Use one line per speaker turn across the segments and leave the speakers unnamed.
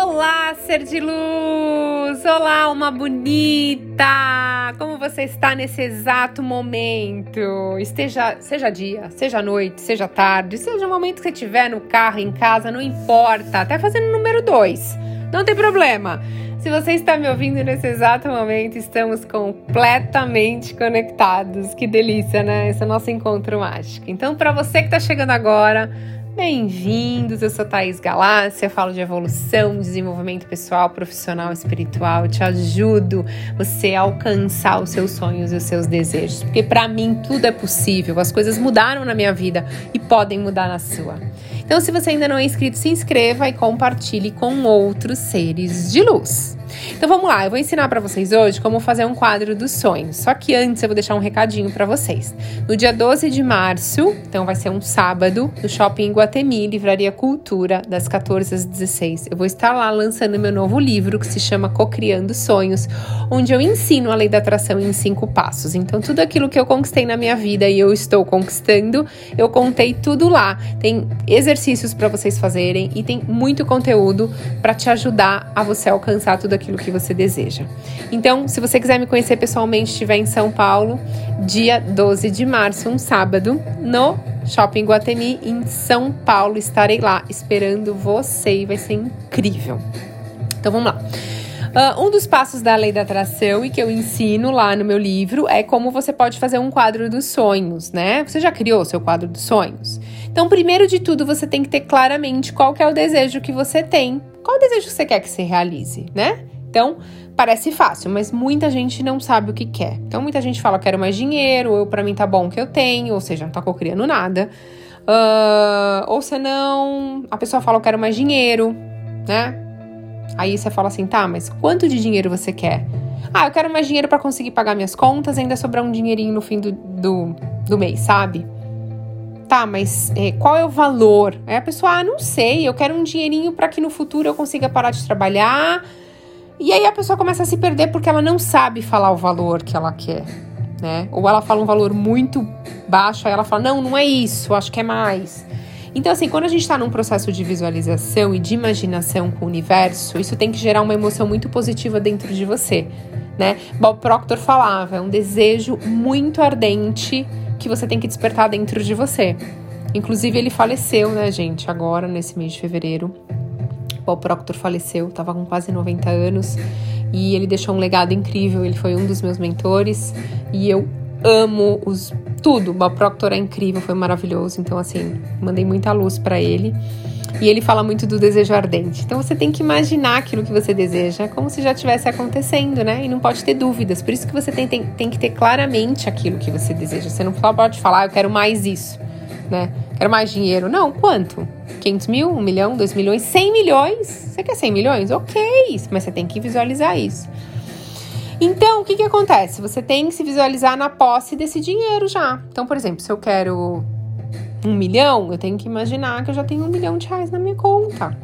Olá, ser de luz! Olá, uma bonita! Como você está nesse exato momento? Esteja, seja dia, seja noite, seja tarde, seja o momento que você estiver no carro, em casa, não importa. Até fazendo número dois, não tem problema. Se você está me ouvindo nesse exato momento, estamos completamente conectados. Que delícia, né? Esse é o nosso encontro mágico. Então, para você que está chegando agora, Bem-vindos, eu sou Thaís Galácia, falo de evolução, desenvolvimento pessoal, profissional, espiritual, eu te ajudo você a alcançar os seus sonhos e os seus desejos, porque para mim tudo é possível, as coisas mudaram na minha vida e podem mudar na sua. Então, se você ainda não é inscrito, se inscreva e compartilhe com outros seres de luz. Então vamos lá, eu vou ensinar para vocês hoje como fazer um quadro dos sonhos. Só que antes eu vou deixar um recadinho para vocês. No dia 12 de março, então vai ser um sábado, no Shopping Guatemi, Livraria Cultura, das 14 às 16. Eu vou estar lá lançando meu novo livro que se chama Cocriando Sonhos, onde eu ensino a lei da atração em cinco passos. Então tudo aquilo que eu conquistei na minha vida e eu estou conquistando, eu contei tudo lá. Tem exercícios para vocês fazerem e tem muito conteúdo para te ajudar a você alcançar tudo aquilo que você deseja. Então, se você quiser me conhecer pessoalmente, estiver em São Paulo, dia 12 de março, um sábado, no Shopping Guatemi, em São Paulo. Estarei lá esperando você e vai ser incrível. Então, vamos lá. Uh, um dos passos da lei da atração e que eu ensino lá no meu livro é como você pode fazer um quadro dos sonhos, né? Você já criou seu quadro dos sonhos? Então, primeiro de tudo, você tem que ter claramente qual é o desejo que você tem. Qual desejo você quer que se realize, né? Então, parece fácil, mas muita gente não sabe o que quer. Então, muita gente fala, quero mais dinheiro, ou para mim tá bom o que eu tenho, ou seja, não tá cocriando nada. Uh, ou senão, a pessoa fala, eu quero mais dinheiro, né? Aí você fala assim, tá, mas quanto de dinheiro você quer? Ah, eu quero mais dinheiro para conseguir pagar minhas contas ainda sobrar um dinheirinho no fim do, do, do mês, sabe? Tá, mas é, qual é o valor? Aí a pessoa, ah, não sei, eu quero um dinheirinho para que no futuro eu consiga parar de trabalhar e aí a pessoa começa a se perder porque ela não sabe falar o valor que ela quer, né? Ou ela fala um valor muito baixo, aí ela fala: "Não, não é isso, acho que é mais". Então, assim, quando a gente está num processo de visualização e de imaginação com o universo, isso tem que gerar uma emoção muito positiva dentro de você, né? Bob Proctor falava, é um desejo muito ardente que você tem que despertar dentro de você. Inclusive, ele faleceu, né, gente, agora, nesse mês de fevereiro. Paul Proctor faleceu, estava com quase 90 anos e ele deixou um legado incrível. Ele foi um dos meus mentores e eu amo os tudo. Bob Proctor é incrível, foi maravilhoso. Então assim, mandei muita luz para ele. E ele fala muito do desejo ardente. Então você tem que imaginar aquilo que você deseja como se já estivesse acontecendo, né? E não pode ter dúvidas. Por isso que você tem, tem, tem que ter claramente aquilo que você deseja. Você não pode falar, ah, eu quero mais isso, né? Quero mais dinheiro. Não, quanto? 500 mil, 1 milhão, 2 milhões, 100 milhões. Você quer 100 milhões? Ok, mas você tem que visualizar isso. Então, o que, que acontece? Você tem que se visualizar na posse desse dinheiro já. Então, por exemplo, se eu quero um milhão, eu tenho que imaginar que eu já tenho um milhão de reais na minha conta.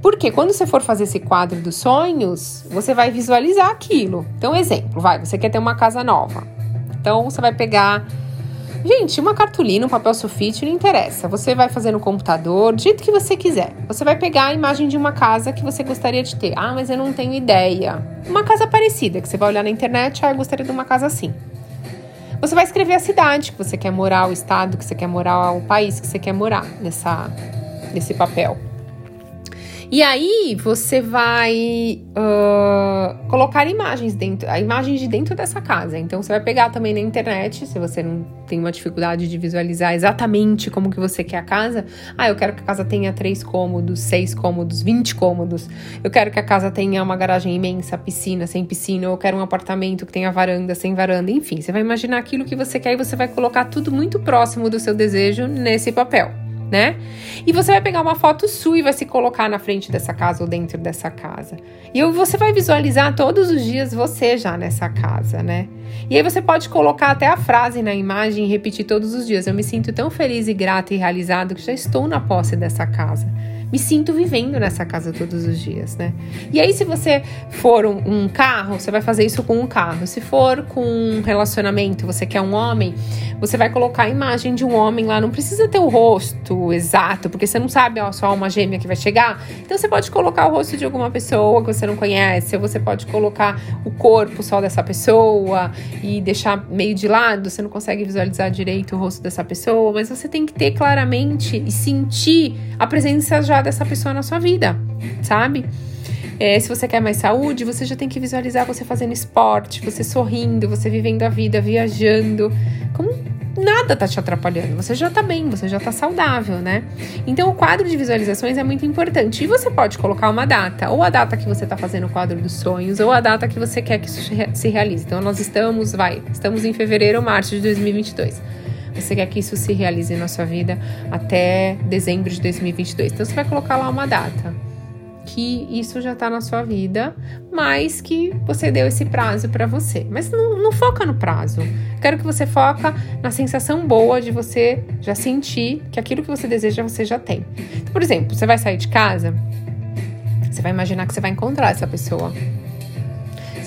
Porque quando você for fazer esse quadro dos sonhos, você vai visualizar aquilo. Então, exemplo, vai, você quer ter uma casa nova. Então, você vai pegar Gente, uma cartolina, um papel sulfite, não interessa. Você vai fazer no computador, do jeito que você quiser. Você vai pegar a imagem de uma casa que você gostaria de ter. Ah, mas eu não tenho ideia. Uma casa parecida, que você vai olhar na internet, ah, eu gostaria de uma casa assim. Você vai escrever a cidade que você quer morar, o estado que você quer morar, o país que você quer morar nessa, nesse papel. E aí você vai uh, colocar imagens dentro, imagens de dentro dessa casa. Então você vai pegar também na internet, se você não tem uma dificuldade de visualizar exatamente como que você quer a casa. Ah, eu quero que a casa tenha três cômodos, seis cômodos, vinte cômodos. Eu quero que a casa tenha uma garagem imensa, piscina, sem piscina. Eu quero um apartamento que tenha varanda, sem varanda. Enfim, você vai imaginar aquilo que você quer e você vai colocar tudo muito próximo do seu desejo nesse papel né? E você vai pegar uma foto sua e vai se colocar na frente dessa casa ou dentro dessa casa. E você vai visualizar todos os dias você já nessa casa, né? E aí você pode colocar até a frase na imagem e repetir todos os dias. Eu me sinto tão feliz e grata e realizado que já estou na posse dessa casa. Me sinto vivendo nessa casa todos os dias, né? E aí, se você for um, um carro, você vai fazer isso com um carro. Se for com um relacionamento, você quer um homem, você vai colocar a imagem de um homem lá. Não precisa ter o rosto exato, porque você não sabe ó, só alma gêmea que vai chegar. Então, você pode colocar o rosto de alguma pessoa que você não conhece, ou você pode colocar o corpo só dessa pessoa e deixar meio de lado. Você não consegue visualizar direito o rosto dessa pessoa, mas você tem que ter claramente e sentir a presença já dessa pessoa na sua vida, sabe? É, se você quer mais saúde, você já tem que visualizar você fazendo esporte, você sorrindo, você vivendo a vida, viajando. Como nada tá te atrapalhando, você já tá bem, você já tá saudável, né? Então o quadro de visualizações é muito importante. E você pode colocar uma data, ou a data que você tá fazendo o quadro dos sonhos, ou a data que você quer que isso se realize. Então nós estamos, vai, estamos em fevereiro ou março de 2022. Você quer que isso se realize na sua vida até dezembro de 2022. Então você vai colocar lá uma data que isso já tá na sua vida, mas que você deu esse prazo para você. Mas não, não, foca no prazo. Quero que você foca na sensação boa de você já sentir que aquilo que você deseja você já tem. Então, por exemplo, você vai sair de casa, você vai imaginar que você vai encontrar essa pessoa.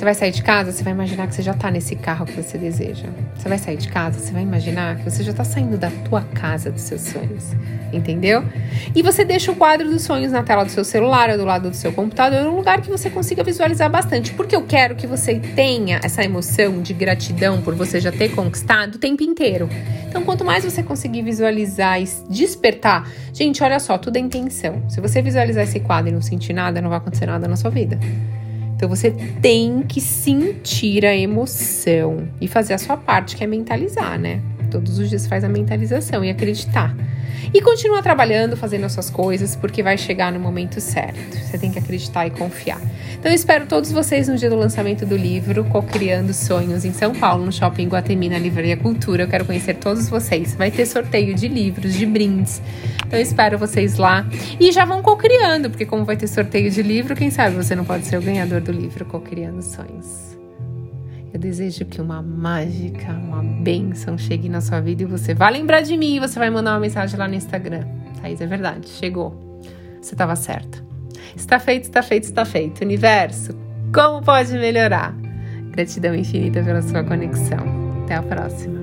Você vai sair de casa, você vai imaginar que você já tá nesse carro que você deseja. Você vai sair de casa, você vai imaginar que você já tá saindo da tua casa dos seus sonhos. Entendeu? E você deixa o quadro dos sonhos na tela do seu celular ou do lado do seu computador, um lugar que você consiga visualizar bastante. Porque eu quero que você tenha essa emoção de gratidão por você já ter conquistado o tempo inteiro. Então, quanto mais você conseguir visualizar e despertar, gente, olha só, tudo é intenção. Se você visualizar esse quadro e não sentir nada, não vai acontecer nada na sua vida. Então você tem que sentir a emoção e fazer a sua parte, que é mentalizar, né? Todos os dias faz a mentalização e acreditar. E continua trabalhando, fazendo as suas coisas, porque vai chegar no momento certo. Você tem que acreditar e confiar. Então eu espero todos vocês no dia do lançamento do livro Co-Criando Sonhos em São Paulo, no Shopping Guatemi, na Livraria Cultura. Eu quero conhecer todos vocês. Vai ter sorteio de livros, de brindes. Então eu espero vocês lá. E já vão co-criando, porque como vai ter sorteio de livro, quem sabe você não pode ser o ganhador do livro Co-Criando Sonhos. Eu desejo que uma mágica, uma bênção chegue na sua vida e você vai lembrar de mim e você vai mandar uma mensagem lá no Instagram. Thaís, é verdade, chegou. Você estava certa. Está feito, está feito, está feito. Universo, como pode melhorar? Gratidão infinita pela sua conexão. Até a próxima.